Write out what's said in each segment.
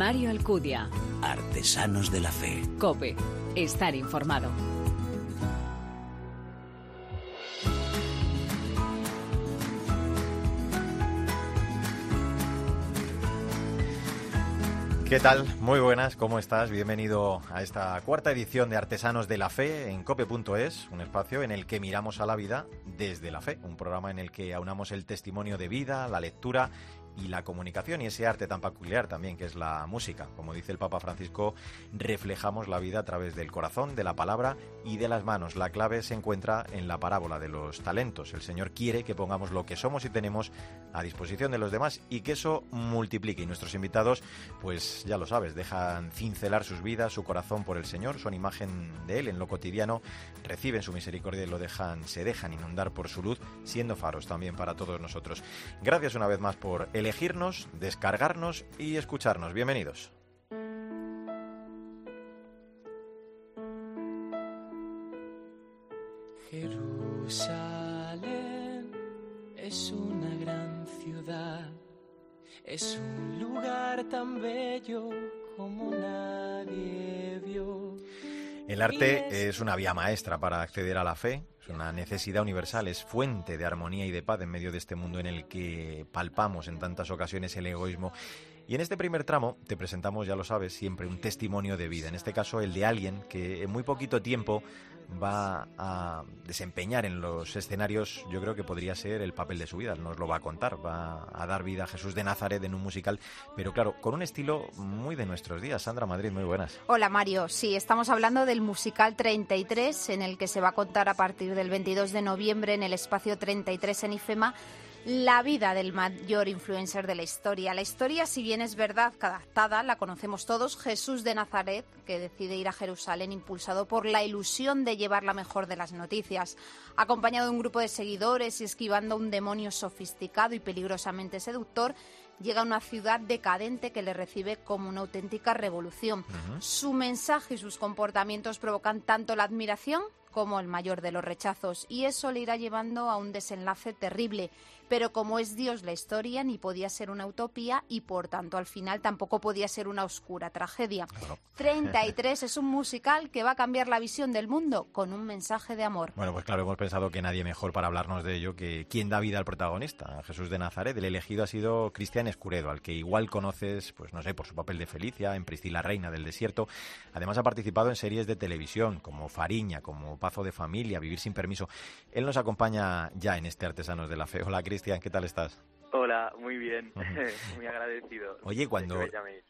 Mario Alcudia. Artesanos de la Fe. Cope. Estar informado. ¿Qué tal? Muy buenas, ¿cómo estás? Bienvenido a esta cuarta edición de Artesanos de la Fe en cope.es, un espacio en el que miramos a la vida desde la fe, un programa en el que aunamos el testimonio de vida, la lectura y la comunicación y ese arte tan peculiar también que es la música. Como dice el Papa Francisco, reflejamos la vida a través del corazón, de la palabra y de las manos. La clave se encuentra en la parábola de los talentos. El Señor quiere que pongamos lo que somos y tenemos a disposición de los demás y que eso multiplique. Y nuestros invitados, pues ya lo sabes, dejan cincelar sus vidas, su corazón por el Señor, son imagen de Él en lo cotidiano, reciben su misericordia y lo dejan, se dejan inundar por su luz, siendo faros también para todos nosotros. Gracias una vez más por elegirnos, descargarnos y escucharnos. Bienvenidos. Jerusalén es una gran ciudad, es un lugar tan bello como vio. El arte es una vía maestra para acceder a la fe, es una necesidad universal, es fuente de armonía y de paz en medio de este mundo en el que palpamos en tantas ocasiones el egoísmo. Y en este primer tramo te presentamos, ya lo sabes, siempre un testimonio de vida, en este caso el de alguien que en muy poquito tiempo va a desempeñar en los escenarios, yo creo que podría ser el papel de su vida, nos lo va a contar, va a dar vida a Jesús de Nazaret en un musical, pero claro, con un estilo muy de nuestros días. Sandra Madrid, muy buenas. Hola Mario, sí, estamos hablando del musical 33, en el que se va a contar a partir del 22 de noviembre en el espacio 33 en IFEMA la vida del mayor influencer de la historia. La historia, si bien es verdad que adaptada, la conocemos todos, Jesús de Nazaret, que decide ir a Jerusalén impulsado por la ilusión de llevar la mejor de las noticias, acompañado de un grupo de seguidores y esquivando a un demonio sofisticado y peligrosamente seductor, llega a una ciudad decadente que le recibe como una auténtica revolución. Su mensaje y sus comportamientos provocan tanto la admiración como el mayor de los rechazos, y eso le irá llevando a un desenlace terrible. Pero como es Dios la historia, ni podía ser una utopía y por tanto al final tampoco podía ser una oscura tragedia. 33 es un musical que va a cambiar la visión del mundo con un mensaje de amor. Bueno, pues claro, hemos pensado que nadie mejor para hablarnos de ello que quien da vida al protagonista, Jesús de Nazaret. El elegido ha sido Cristian Escuredo, al que igual conoces, pues no sé, por su papel de Felicia en Priscila Reina del Desierto. Además ha participado en series de televisión como Fariña, como Pazo de Familia, Vivir sin Permiso. Él nos acompaña ya en este Artesanos de la Fe. Hola, Cristian, ¿qué tal estás? Hola, muy bien, muy agradecido. Oye, cuando...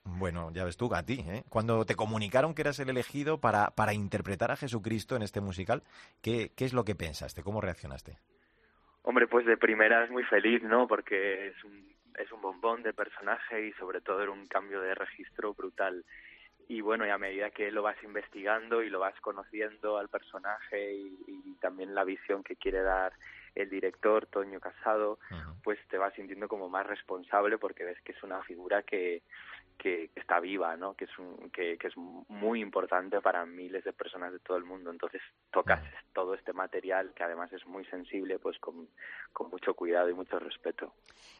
Bueno, ya ves tú, a ti, ¿eh? Cuando te comunicaron que eras el elegido para, para interpretar a Jesucristo en este musical, ¿qué, ¿qué es lo que pensaste? ¿Cómo reaccionaste? Hombre, pues de primera es muy feliz, ¿no? Porque es un, es un bombón de personaje y sobre todo era un cambio de registro brutal y bueno, y a medida que lo vas investigando y lo vas conociendo al personaje y, también la visión que quiere dar el director, Toño Casado, pues te vas sintiendo como más responsable porque ves que es una figura que, que está viva, ¿no? Que es, un, que, que, es muy importante para miles de personas de todo el mundo. Entonces tocas todo este material que además es muy sensible, pues con, con mucho cuidado y mucho respeto.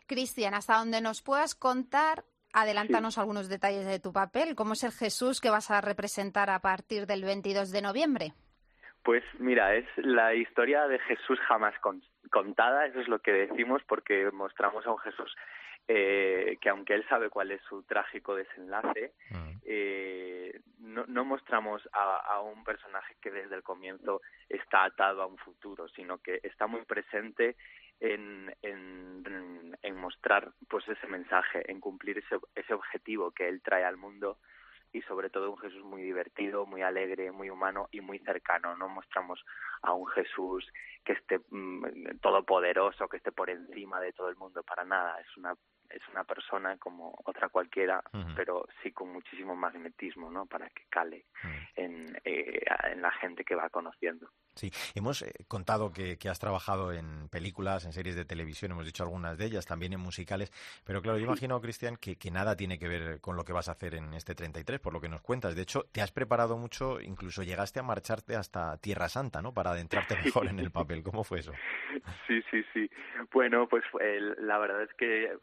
Cristian, hasta donde nos puedas contar Adelántanos algunos detalles de tu papel. ¿Cómo es el Jesús que vas a representar a partir del 22 de noviembre? Pues mira, es la historia de Jesús jamás contada, eso es lo que decimos porque mostramos a un Jesús eh, que aunque él sabe cuál es su trágico desenlace, mm. eh, no, no, mostramos a, a, un personaje que desde el comienzo está atado a un futuro, sino que está muy presente en, en, en mostrar pues ese mensaje, en cumplir ese, ese objetivo que él trae al mundo y sobre todo un Jesús muy divertido, muy alegre, muy humano y muy cercano. No mostramos a un Jesús que esté mmm, todopoderoso, que esté por encima de todo el mundo, para nada. Es una es una persona como otra cualquiera, uh -huh. pero sí con muchísimo magnetismo, ¿no? Para que cale uh -huh. en, eh, en la gente que va conociendo. Sí, hemos eh, contado que, que, has trabajado en películas, en series de televisión, hemos dicho algunas de ellas, también en musicales, pero claro, yo imagino, Cristian, que, que, nada tiene que ver con lo que vas a hacer en este 33, por lo que nos cuentas. De hecho, te has preparado mucho, incluso llegaste a marcharte hasta Tierra Santa, ¿no? Para adentrarte mejor en el papel. ¿Cómo fue eso? Sí, sí, sí. Bueno, pues eh, la verdad es que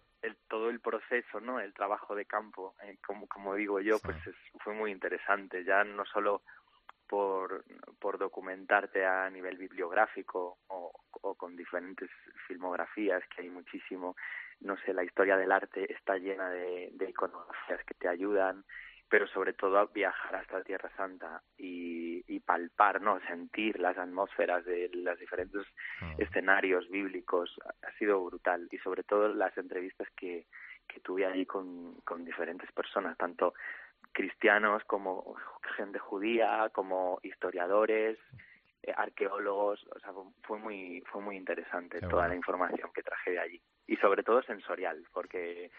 todo el proceso, ¿no? El trabajo de campo, eh, como, como digo yo, pues fue muy interesante. Ya no solo por, por documentarte a nivel bibliográfico o, o con diferentes filmografías, que hay muchísimo, no sé, la historia del arte está llena de, de iconografías que te ayudan, pero sobre todo viajar hasta Tierra Santa y, y palpar, ¿no? sentir las atmósferas de los diferentes ah. escenarios bíblicos. Ha sido brutal. Y sobre todo las entrevistas que, que tuve allí con, con diferentes personas, tanto cristianos como gente judía, como historiadores, eh, arqueólogos, o sea, fue muy fue muy interesante toda la información que traje de allí y sobre todo sensorial, porque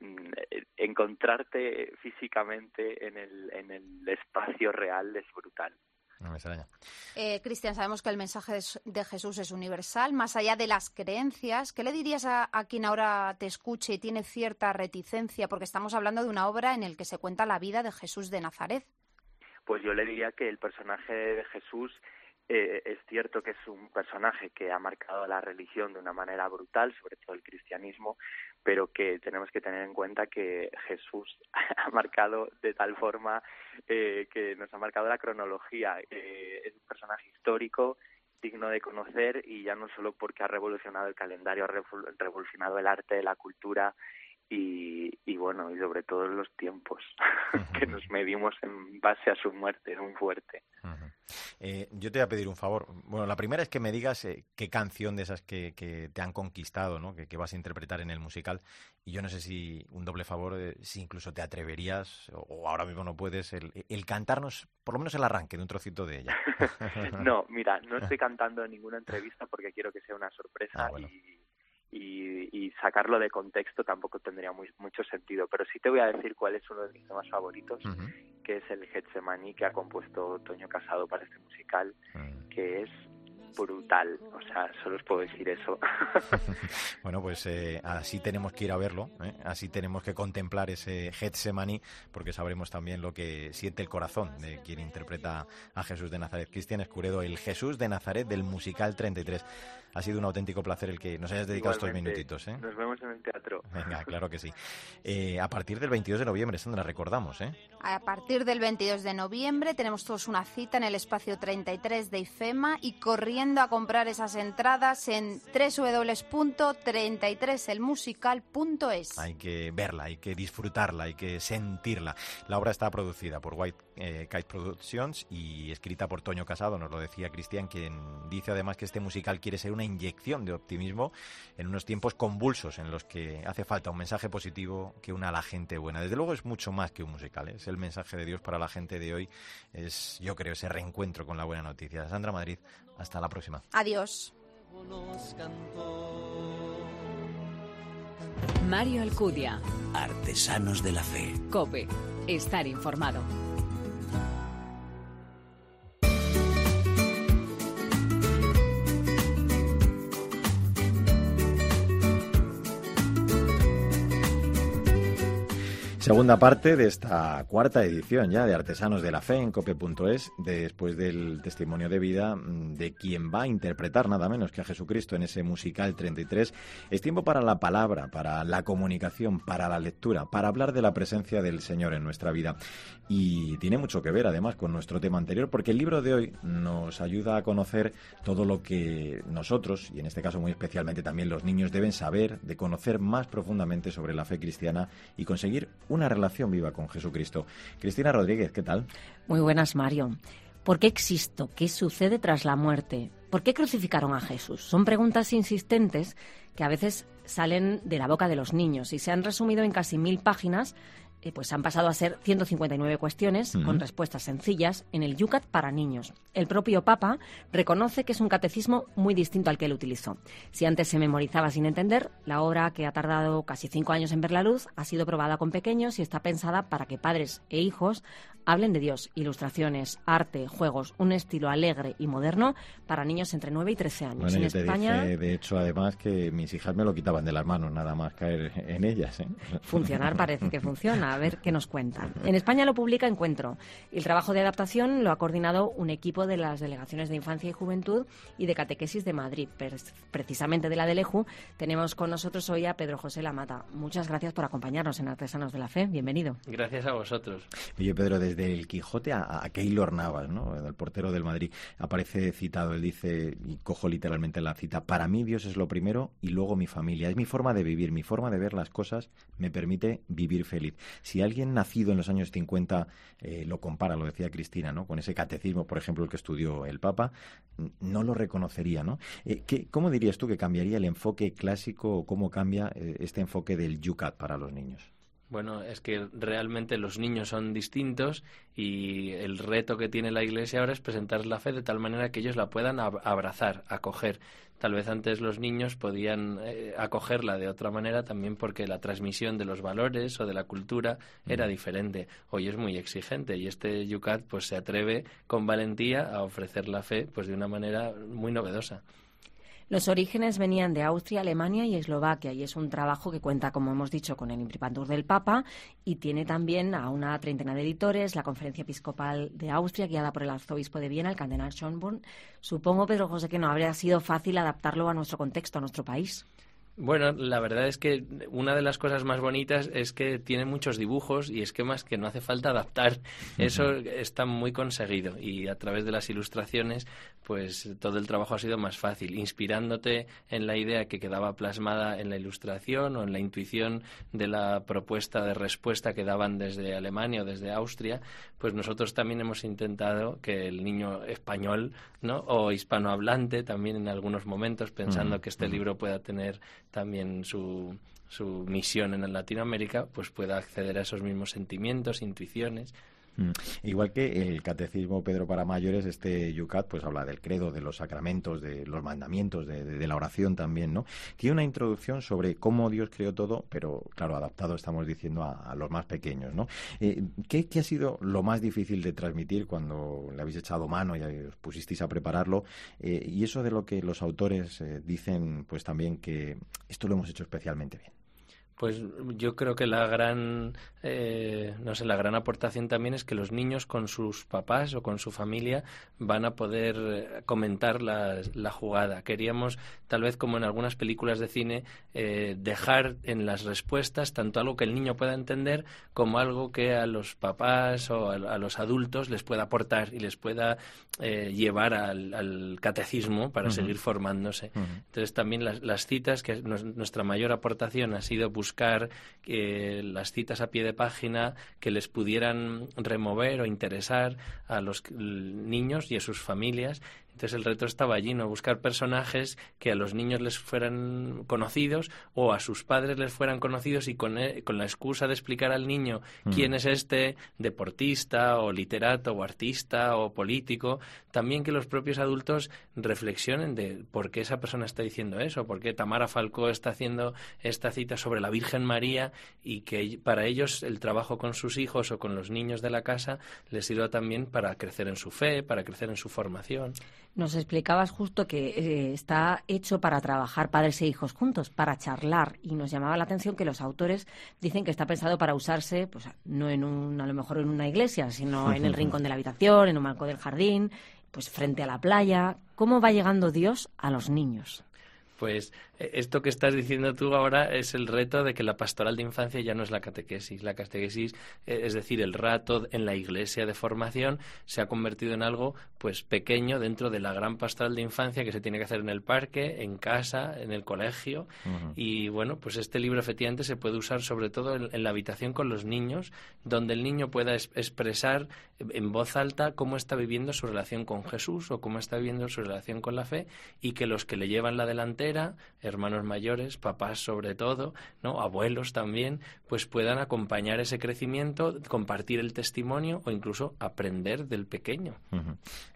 mm, eh, encontrarte físicamente en el en el espacio real es brutal. No me extraña. Eh, Cristian, sabemos que el mensaje de Jesús es universal, más allá de las creencias. ¿Qué le dirías a, a, quien ahora te escuche y tiene cierta reticencia? Porque estamos hablando de una obra en la que se cuenta la vida de Jesús de Nazaret. Pues yo le diría que el personaje de Jesús eh, es cierto que es un personaje que ha marcado la religión de una manera brutal, sobre todo el cristianismo, pero que tenemos que tener en cuenta que Jesús ha marcado de tal forma eh, que nos ha marcado la cronología. Eh, es un personaje histórico, digno de conocer y ya no solo porque ha revolucionado el calendario, ha revolucionado el arte, la cultura y, y bueno, y sobre todo los tiempos que nos medimos en base a su muerte, es muy fuerte. Eh, yo te voy a pedir un favor. Bueno, la primera es que me digas eh, qué canción de esas que, que, te han conquistado, ¿no? Que, que, vas a interpretar en el musical. Y yo no sé si un doble favor, eh, si incluso te atreverías, o, ahora mismo no puedes, el, el, cantarnos por lo menos el arranque de un trocito de ella. no, mira, no estoy cantando en ninguna entrevista porque quiero que sea una sorpresa ah, y y, y, sacarlo de contexto tampoco tendría muy, mucho sentido. Pero sí te voy a decir cuál es uno de mis temas favoritos, que es el Getsemani que ha compuesto Toño Casado para este musical, mm. que es brutal. O sea, solo os puedo decir eso. bueno, pues eh, así tenemos que ir a verlo, ¿eh? así tenemos que contemplar ese Getsemani, porque sabremos también lo que siente el corazón de quien interpreta a Jesús de Nazaret. Cristian Escuredo, el Jesús de Nazaret del musical 33. Ha sido un auténtico placer el que nos hayas dedicado estos minutitos. ¿eh? Nos vemos en el teatro. Venga, claro que sí. Eh, a partir del 22 de noviembre, es donde la recordamos. ¿eh? A partir del 22 de noviembre tenemos todos una cita en el espacio 33 de IFEMA y corriendo a comprar esas entradas en www.33elmusical.es. Hay que verla, hay que disfrutarla, hay que sentirla. La obra está producida por White eh, Kite Productions y escrita por Toño Casado, nos lo decía Cristian, quien dice además que este musical quiere ser una inyección de optimismo en unos tiempos convulsos en los que hace falta un mensaje positivo que una a la gente buena. Desde luego es mucho más que un musical, ¿eh? es el mensaje de Dios para la gente de hoy, es yo creo ese reencuentro con la buena noticia. Sandra Madrid, hasta la próxima. Adiós. Mario Alcudia. Artesanos de la Fe. Cope. Estar informado. Segunda parte de esta cuarta edición ya de Artesanos de la Fe en cope.es, después del testimonio de vida mm, de quien va a interpretar nada menos que a Jesucristo en ese musical 33. Es tiempo para la palabra, para la comunicación, para la lectura, para hablar de la presencia del Señor en nuestra vida. Y tiene mucho que ver además con nuestro tema anterior, porque el libro de hoy nos ayuda a conocer todo lo que nosotros, y en este caso muy especialmente también los niños, deben saber, de conocer más profundamente sobre la fe cristiana y conseguir una relación viva con Jesucristo. Cristina Rodríguez, ¿qué tal? Muy buenas, Mario. ¿Por qué existo? ¿Qué sucede tras la muerte? ¿Por qué crucificaron a Jesús? Son preguntas insistentes que a veces salen de la boca de los niños y se han resumido en casi mil páginas eh, pues han pasado a ser 159 cuestiones con respuestas sencillas en el Yucat para niños. El propio Papa reconoce que es un catecismo muy distinto al que él utilizó. Si antes se memorizaba sin entender, la obra, que ha tardado casi cinco años en ver la luz, ha sido probada con pequeños y está pensada para que padres e hijos hablen de Dios, ilustraciones, arte, juegos, un estilo alegre y moderno para niños entre 9 y 13 años. en España, de hecho, además que mis hijas me lo quitaban de las manos nada más caer en ellas. ¿eh? Funcionar parece que funciona a ver qué nos cuentan. En España lo publica Encuentro. El trabajo de adaptación lo ha coordinado un equipo de las delegaciones de Infancia y Juventud y de Catequesis de Madrid. Precisamente de la de Leju tenemos con nosotros hoy a Pedro José Lamata. Muchas gracias por acompañarnos en Artesanos de la Fe. Bienvenido. Gracias a vosotros. Oye, Pedro, desde el Quijote a, Keylor Navas, ¿no? el portero del Madrid, aparece citado. Él dice, y cojo literalmente la cita, para mí Dios es lo primero y luego mi familia. Es mi forma de vivir, mi forma de ver las cosas me permite vivir feliz. Si alguien nacido en los años 50 eh, lo compara, lo decía Cristina, ¿no? con ese catecismo, por ejemplo, el que estudió el Papa, no lo reconocería. ¿no? Eh, ¿Cómo dirías tú que cambiaría el enfoque clásico o cómo cambia eh, este enfoque del Yucat para los niños? Bueno, es que realmente los niños son distintos y el reto que tiene la Iglesia ahora es presentar la fe de tal manera que ellos la puedan abrazar, acoger. Tal vez antes los niños podían eh, acogerla de otra manera también porque la transmisión de los valores o de la cultura era diferente. Hoy es muy exigente y este Yucat pues se atreve con valentía a ofrecer la fe pues de una manera muy novedosa. Los orígenes venían de Austria, Alemania y Eslovaquia y es un trabajo que cuenta, como hemos dicho, con el imprimatur del Papa y tiene también a una treintena de editores, la Conferencia Episcopal de Austria, guiada por el arzobispo de Viena, el cardenal Schönborn. Supongo, Pedro José, que no habría sido fácil adaptarlo a nuestro contexto, a nuestro país. Bueno, la verdad es que una de las cosas más bonitas es que tiene muchos dibujos y esquemas que no hace falta adaptar. Eso está muy conseguido y a través de las ilustraciones, pues todo el trabajo ha sido más fácil, inspirándote en la idea que quedaba plasmada en la ilustración o en la intuición de la propuesta de respuesta que daban desde Alemania o desde Austria, pues nosotros también hemos intentado que el niño español, ¿no? o hispanohablante también en algunos momentos pensando que este libro pueda tener también su, su misión en Latinoamérica, pues pueda acceder a esos mismos sentimientos, intuiciones. Mm. Igual que el catecismo Pedro para mayores, este Yucat, pues habla del credo, de los sacramentos, de los mandamientos, de, la oración también, ¿no? Tiene una introducción sobre cómo Dios creó todo, pero claro, adaptado estamos diciendo a, los más pequeños, ¿no? Eh, ¿qué, ha sido lo más difícil de transmitir cuando le habéis echado mano y os pusisteis a prepararlo? Eh, y eso de lo que los autores eh, dicen, pues también que esto lo hemos hecho especialmente bien. Pues yo creo que la gran, eh, no sé, la gran aportación también es que los niños con sus papás o con su familia van a poder eh, comentar la, la jugada. Queríamos, tal vez como en algunas películas de cine, eh, dejar en las respuestas tanto algo que el niño pueda entender como algo que a los papás o a, los adultos les pueda aportar y les pueda llevar al, catecismo para seguir formándose. Entonces también las, las citas, que nuestra mayor aportación ha sido buscar eh, las citas a pie de página que les pudieran remover o interesar a los niños y a sus familias entonces el reto estaba allí, ¿no? Buscar personajes que a los niños les fueran conocidos o a sus padres les fueran conocidos y con, e, con la excusa de explicar al niño mm. quién es este deportista o literato o artista o político, también que los propios adultos reflexionen de por qué esa persona está diciendo eso, por qué Tamara Falcó está haciendo esta cita sobre la Virgen María y que para ellos el trabajo con sus hijos o con los niños de la casa les sirva también para crecer en su fe, para crecer en su formación. Nos explicabas justo que eh, está hecho para trabajar padres e hijos juntos, para charlar, y nos llamaba la atención que los autores dicen que está pensado para usarse, pues no en un, a lo mejor en una iglesia, sino en el rincón de la habitación, en un marco del jardín, pues frente a la playa. ¿Cómo va llegando Dios a los niños? Pues esto que estás diciendo tú ahora es el reto de que la pastoral de infancia ya no es la catequesis. La catequesis, eh, es decir, el rato en la iglesia de formación, se ha convertido en algo pues pequeño dentro de la gran pastoral de infancia que se tiene que hacer en el parque, en casa, en el colegio. Y bueno, pues este libro efectivamente se puede usar sobre todo en, la habitación con los niños, donde el niño pueda expresar en voz alta cómo está viviendo su relación con Jesús o cómo está viviendo su relación con la fe y que los que le llevan la delantera hermanos mayores, papás sobre todo, ¿no? abuelos también, pues puedan acompañar ese crecimiento, compartir el testimonio o incluso aprender del pequeño.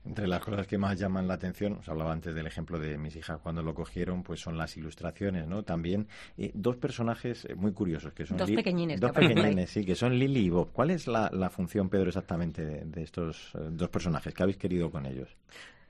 Entre las cosas que más llaman la atención, os hablaba antes del ejemplo de mis hijas cuando lo cogieron, pues son las ilustraciones, ¿no? También eh, dos personajes eh, muy curiosos que son dos pequeñines, dos pequeñines, sí, que son Lily y Bob. ¿Cuál es la, función, Pedro, exactamente de, estos eh, dos personajes? ¿Qué habéis querido con ellos?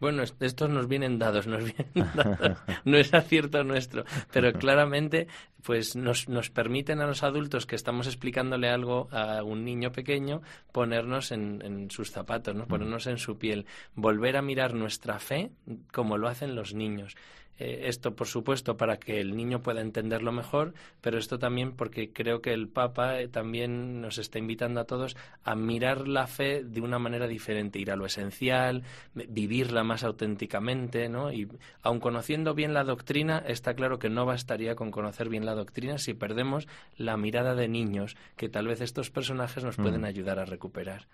Bueno, estos nos vienen dados, nos vienen dados. no es acierto nuestro, pero claramente pues nos, nos permiten a los adultos que estamos explicándole algo a un niño pequeño ponernos en, en sus zapatos, ¿no? ponernos en su piel, volver a mirar nuestra fe como lo hacen los niños. Eh, esto, por supuesto, para que el niño pueda entenderlo mejor, pero esto también porque creo que el Papa eh, también nos está invitando a todos a mirar la fe de una manera diferente, ir a lo esencial, vivirla más auténticamente, ¿no? Y aun conociendo bien la doctrina, está claro que no bastaría con conocer bien la doctrina si perdemos la mirada de niños que tal vez estos personajes nos pueden mm. ayudar a recuperar.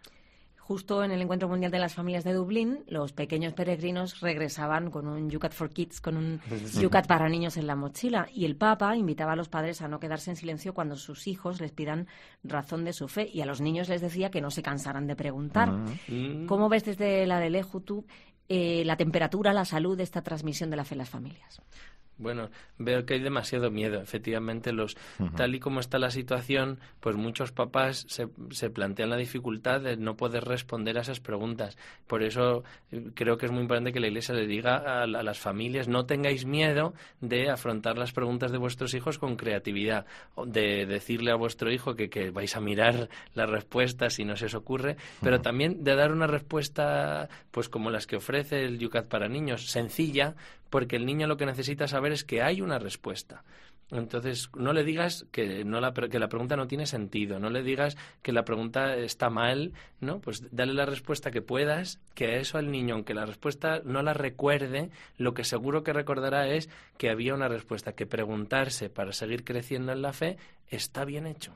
Justo en el Encuentro Mundial de las Familias de Dublín, los pequeños peregrinos regresaban con un Yucat for Kids, con un Yucat para niños en la mochila. Y el Papa invitaba a los padres a no quedarse en silencio cuando sus hijos les pidan razón de su fe. Y a los niños les decía que no se cansaran de preguntar. Mm. ¿Cómo ves desde la de Leju tú eh, la temperatura, la salud de esta transmisión de la fe en las familias? Bueno, veo que hay demasiado miedo. Efectivamente, los tal y como está la situación, pues muchos papás se, se, plantean la dificultad de no poder responder a esas preguntas. Por eso eh, creo que es muy importante que la Iglesia le diga a, las familias no tengáis miedo de afrontar las preguntas de vuestros hijos con creatividad, de decirle a vuestro hijo que, que vais a mirar las respuestas si no se os ocurre, pero también de dar una respuesta, pues como las que ofrece el Yucat para niños, sencilla, porque el niño lo que necesita saber es que hay una respuesta. Entonces, no le digas que, no la, que la pregunta no tiene sentido, no le digas que la pregunta está mal, ¿no? Pues dale la respuesta que puedas, que a eso al niño, aunque la respuesta no la recuerde, lo que seguro que recordará es que había una respuesta, que preguntarse para seguir creciendo en la fe está bien hecho.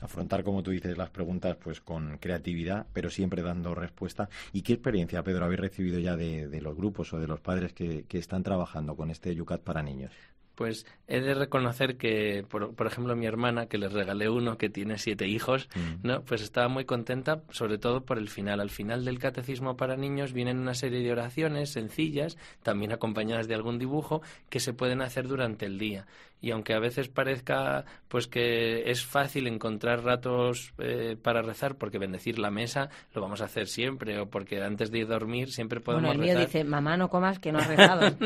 Afrontar, como tú dices, las preguntas pues con creatividad, pero siempre dando respuesta. ¿Y qué experiencia, Pedro, habéis recibido ya de, los grupos o de los padres que, que están trabajando con este Yucat para niños? Pues he de reconocer que, por, por, ejemplo, mi hermana, que les regalé uno que tiene siete hijos. ¿no? Pues estaba muy contenta, sobre todo por el final. Al final del catecismo para niños vienen una serie de oraciones sencillas, también acompañadas de algún dibujo, que se pueden hacer durante el día y aunque a veces parezca pues que es fácil encontrar ratos eh, para rezar porque bendecir la mesa lo vamos a hacer siempre o porque antes de ir a dormir siempre podemos bueno, el mío dice mamá no comas que no has rezado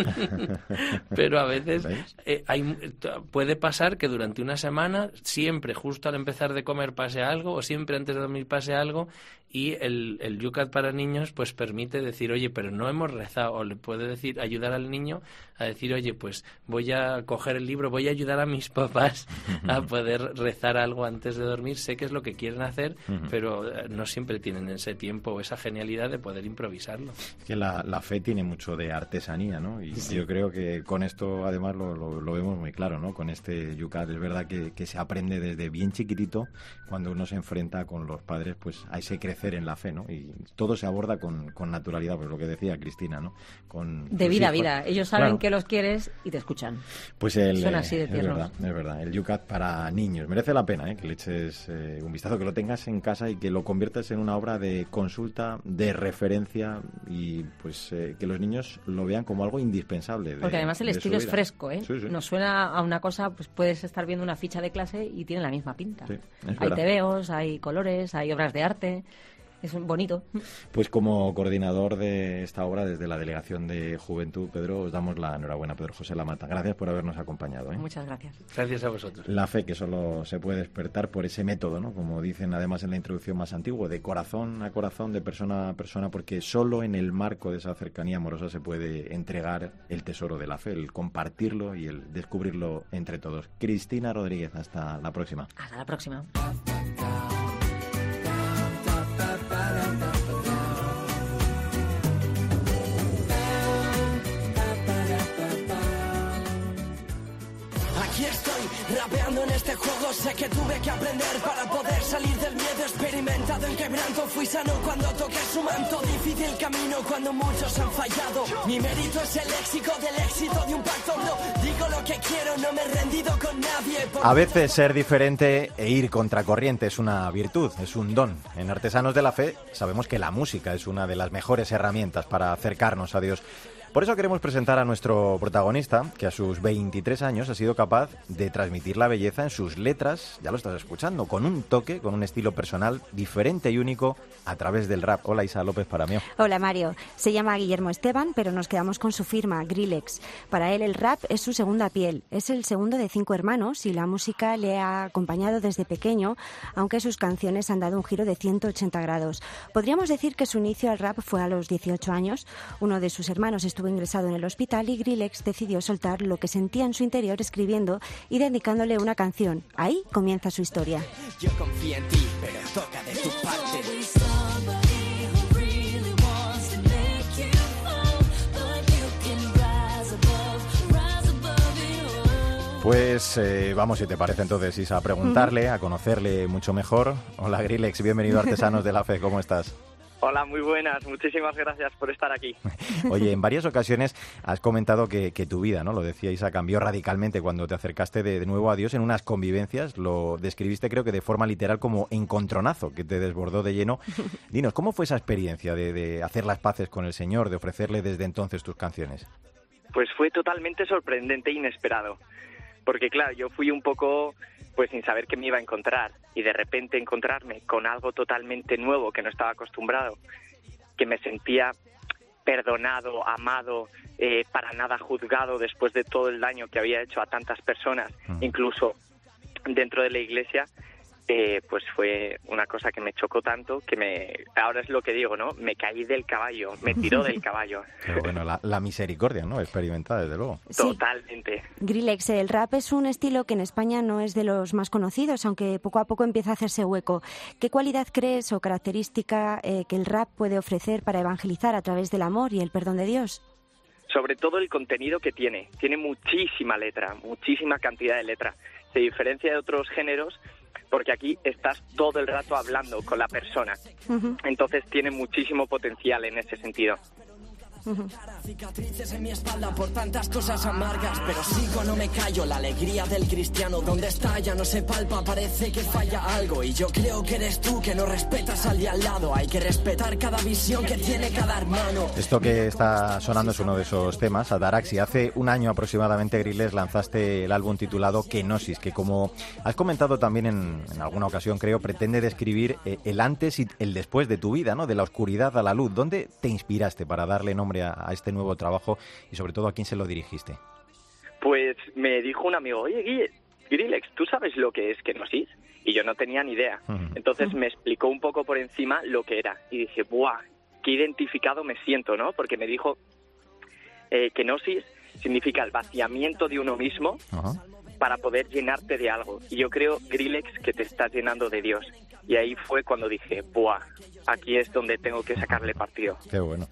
pero a veces eh, hay, puede pasar que durante una semana siempre justo al empezar de comer pase algo o siempre antes de dormir pase algo y el, el Yucat para niños pues permite decir, oye, pero no hemos rezado, o le puede decir, ayudar al niño a decir, oye, pues voy a coger el libro, voy a ayudar a mis papás a poder rezar algo antes de dormir, sé que es lo que quieren hacer, pero eh, no siempre tienen ese tiempo o esa genialidad de poder improvisarlo. Es que la, la fe tiene mucho de artesanía, ¿no? Y yo creo que con esto además lo, lo, vemos muy claro, ¿no? Con este Yucat, es verdad que, que se aprende desde bien chiquitito, cuando uno se enfrenta con los padres, pues ahí se crece en la fe, ¿no? Y todo se aborda con, con naturalidad, pues lo que decía Cristina, ¿no? Con de vida a vida. Ellos saben que los quieres y te escuchan. Pues el, Son así de tiernos. Es verdad, El Yucat para niños. Merece la pena ¿eh? que le eches eh, un vistazo, que lo tengas en casa y que lo conviertas en una obra de consulta, de referencia y pues eh, que los niños lo vean como algo indispensable. Porque además el estilo es fresco, ¿eh? Nos suena a una cosa, pues puedes estar viendo una ficha de clase y tiene la misma pinta. hay tebeos, hay colores, hay obras de arte es bonito. Pues como coordinador de esta obra desde la Delegación de Juventud, Pedro, os damos la enhorabuena, Pedro José Lamata. Gracias por habernos acompañado. ¿eh? Muchas gracias. Gracias a vosotros. La fe que solo se puede despertar por ese método, ¿no? Como dicen además en la introducción más antigua, de corazón a corazón, de persona a persona, porque solo en el marco de esa cercanía amorosa se puede entregar el tesoro de la fe, el compartirlo y el descubrirlo entre todos. Cristina Rodríguez, hasta la próxima. Hasta la próxima. Rapeando en este juego sé que tuve que aprender para poder salir del miedo. Experimentado en quebranto fui sano cuando toqué su manto. Difícil camino cuando muchos han fallado. Mi mérito es el léxico del éxito de un pacto. No digo lo que quiero no me he rendido con nadie. A veces ser diferente e ir contracorriente es una virtud es un don. En Artesanos de la Fe sabemos que la música es una de las mejores herramientas para acercarnos a Dios Por eso queremos presentar a nuestro protagonista, que a sus 23 años ha sido capaz de transmitir la belleza en sus letras, ya lo estás escuchando, con un toque, con un estilo personal diferente y único a través del rap. Hola Isa López para mí. Hola Mario, se llama Guillermo Esteban, pero nos quedamos con su firma, Grillex. Para él el rap es su segunda piel, es el segundo de cinco hermanos y la música le ha acompañado desde pequeño, aunque sus canciones han dado un giro de 180 grados. Podríamos decir que su inicio al rap fue a los 18 años. Uno de sus hermanos estuvo ingresado en el hospital y Grillex decidió soltar lo que sentía en su interior escribiendo y dedicándole una canción. Ahí comienza su historia. Yo confío en ti, pero toca de tu parte. Pues eh, vamos, si te parece entonces, Isa, a preguntarle, a conocerle mucho mejor. Hola Grillex, bienvenido a Artesanos de la Fe, ¿cómo estás? Hola, muy buenas. Muchísimas gracias por estar aquí. Oye, en varias ocasiones has comentado que, tu vida, ¿no? Lo decía Isa, cambió radicalmente cuando te acercaste de, nuevo a Dios en unas convivencias. Lo describiste, creo que de forma literal, como encontronazo, que te desbordó de lleno. Dinos, ¿cómo fue esa experiencia de, de hacer las paces con el Señor, de ofrecerle desde entonces tus canciones? Pues fue totalmente sorprendente e inesperado. Porque, claro, yo fui un poco pues sin saber qué me iba a encontrar y de repente encontrarme con algo totalmente nuevo que no estaba acostumbrado, que me sentía perdonado, amado, eh, para nada juzgado después de todo el daño que había hecho a tantas personas, mm. incluso dentro de la iglesia, eh, pues fue una cosa que me chocó tanto que me ahora es lo que digo, ¿no? Me caí del caballo, me tiró del caballo. Pero bueno, la, misericordia, ¿no? Experimentada, desde luego. Totalmente. Grillex, el rap es un estilo que en España no es de los más conocidos, aunque poco a poco empieza a hacerse hueco. ¿Qué cualidad crees o característica eh, que el rap puede ofrecer para evangelizar a través del amor y el perdón de Dios? Sobre todo el contenido que tiene. Tiene muchísima letra, muchísima cantidad de letra. Se diferencia de otros géneros porque aquí estás todo el rato hablando con la persona. Entonces tiene muchísimo potencial en ese sentido. Cicatrices en mi espalda por tantas cosas amargas, pero sigo, no me callo. La alegría del cristiano, donde está ya no se palpa, parece que falla algo. Y yo creo que eres tú que no respetas al de al lado. Hay que respetar cada visión que tiene cada hermano. Esto que está sonando es uno de esos temas, Adarax. Y hace un año aproximadamente, Griles, lanzaste el álbum titulado Kenosis, que como has comentado también en, alguna ocasión, creo, pretende describir eh, el antes y el después de tu vida, ¿no? De la oscuridad a la luz. ¿Dónde te inspiraste para darle nombre a, este nuevo trabajo y sobre todo a quién se lo dirigiste? Pues me dijo un amigo, oye Guille, Grillex, ¿tú sabes lo que es kenosis? Y yo no tenía ni idea. Entonces me explicó un poco por encima lo que era. Y dije, ¡buah! Qué identificado me siento, ¿no? Porque me dijo, eh, kenosis significa el vaciamiento de uno mismo para poder llenarte de algo. Y yo creo, Grillex, que te estás llenando de Dios. Y ahí fue cuando dije, ¡buah! Aquí es donde tengo que sacarle partido. Qué bueno.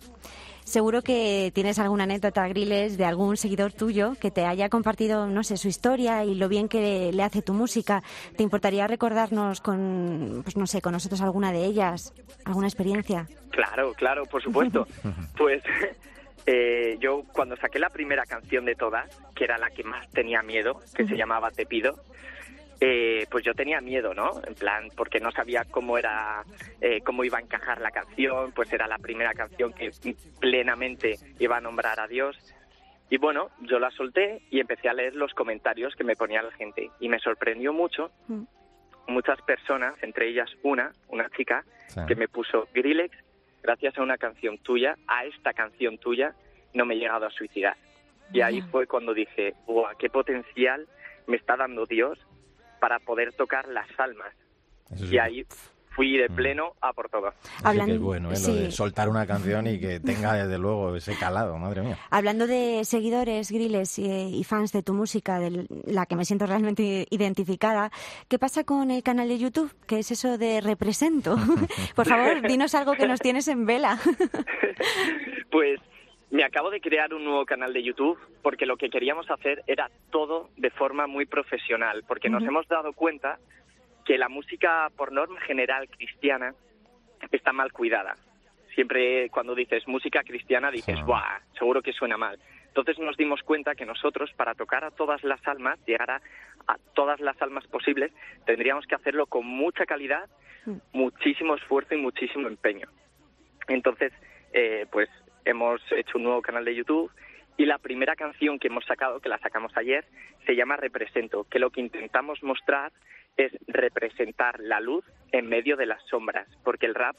Seguro que tienes alguna anécdota, Griles, de algún seguidor tuyo que te haya compartido, no sé, su historia y lo bien que le hace tu música. ¿Te importaría recordarnos con, pues no sé, con nosotros alguna de ellas, alguna experiencia? Claro, claro, por supuesto. pues eh, yo cuando saqué la primera canción de todas, que era la que más tenía miedo, que se llamaba Te pido, eh, pues yo tenía miedo, ¿no? En plan, porque no sabía cómo era, eh, cómo iba a encajar la canción, pues era la primera canción que plenamente iba a nombrar a Dios. Y bueno, yo la solté y empecé a leer los comentarios que me ponía la gente. Y me sorprendió mucho mm. muchas personas, entre ellas una, una chica, que me puso, Grillex, gracias a una canción tuya, a esta canción tuya, no me he llegado a suicidar. Y ahí fue cuando dije, ¡guau! ¡Qué potencial me está dando Dios para poder tocar las almas. y ahí fui de mm. pleno a por todo. Hablando, es bueno, ¿eh? lo de soltar una canción y que tenga desde luego ese calado, madre mía. Hablando de seguidores, griles y, fans de tu música, de la que me siento realmente identificada, ¿qué pasa con el canal de YouTube? ¿Qué es eso de represento? por favor, dinos algo que nos tienes en vela. pues me acabo de crear un nuevo canal de YouTube porque lo que queríamos hacer era todo de forma muy profesional, porque nos hemos dado cuenta que la música por norma general cristiana está mal cuidada. Siempre cuando dices música cristiana dices, ¡buah! Seguro que suena mal. Entonces nos dimos cuenta que nosotros, para tocar a todas las almas, llegar a, todas las almas posibles, tendríamos que hacerlo con mucha calidad, mm. muchísimo esfuerzo y muchísimo empeño. Entonces, eh, pues hemos hecho un nuevo canal de YouTube y la primera canción que hemos sacado, que la sacamos ayer, se llama Represento, que lo que intentamos mostrar es representar la luz en medio de las sombras, porque el rap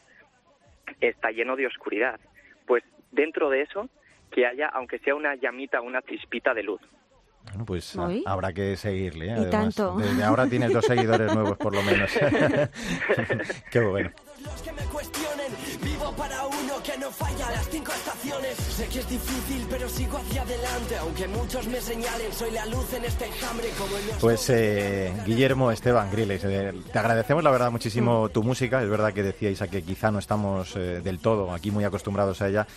está lleno de oscuridad. Pues dentro de eso, que haya, aunque sea una llamita, una chispita de luz. Bueno, pues habrá que seguirle. ¿eh? Y tanto. Desde ahora tienes dos seguidores nuevos, por lo menos. Qué bueno. Los que me cuestionen, vivo para uno que no falla las cinco estaciones. Sé que es difícil, pero sigo hacia adelante. Aunque muchos me señalen, soy la luz en este enjambre como en los Pues eh, Guillermo Esteban Griles, eh, te agradecemos la verdad muchísimo tu música. Es verdad que decíais a que quizá no estamos eh, del todo aquí muy acostumbrados a ella,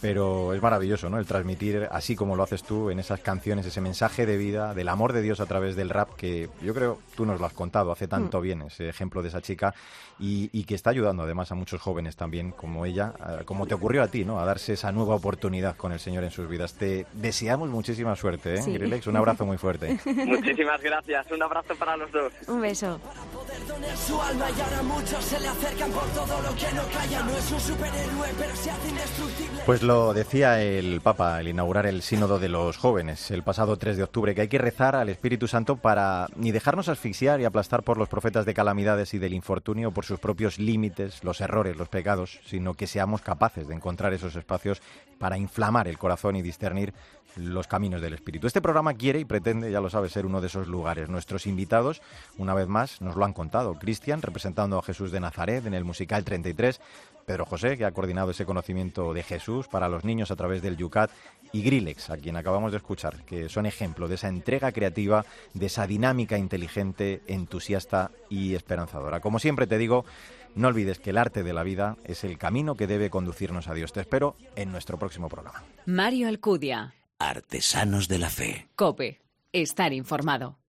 pero es maravilloso, ¿no? El transmitir, así como lo haces tú, en esas canciones, ese mensaje de vida, del amor de Dios a través del rap, que yo creo, tú nos lo has contado, hace tanto bien ese ejemplo de esa chica, y, y que está ayudando además a muchos jóvenes también, como ella, a- como te ocurrió a ti, ¿no? A darse esa nueva oportunidad con el Señor en sus vidas. Te deseamos muchísima suerte, ¿eh? Sí. Grillex, un abrazo muy fuerte. Muchísimas gracias, un abrazo para los dos. Un beso. poder su alma y ahora muchos se le acercan por todo lo que no calla. No es un superhéroe, pero se hace indestructible. Pues lo decía el Papa al inaugurar el Sínodo de los Jóvenes el pasado 3 de octubre, que hay que rezar al Espíritu Santo para ni dejarnos asfixiar y aplastar por los profetas de calamidades y del infortunio, por sus propios límites, los errores, los pecados, sino que seamos capaces de encontrar esos espacios para inflamar el corazón y discernir los caminos del Espíritu. Este programa quiere y pretende, ya lo sabes, ser uno de esos lugares. Nuestros invitados, una vez más, nos lo han contado. Cristian, representando a Jesús de Nazaret en el musical 33, Pedro José, que ha coordinado ese conocimiento de Jesús para los niños a través del Yucat, y Grillex, a quien acabamos de escuchar, que son ejemplo de esa entrega creativa, de esa dinámica inteligente, entusiasta y esperanzadora. Como siempre te digo, no olvides que el arte de la vida es el camino que debe conducirnos a Dios. Te espero en nuestro próximo programa. Mario Alcudia. Artesanos de la fe. Cope. Estar informado.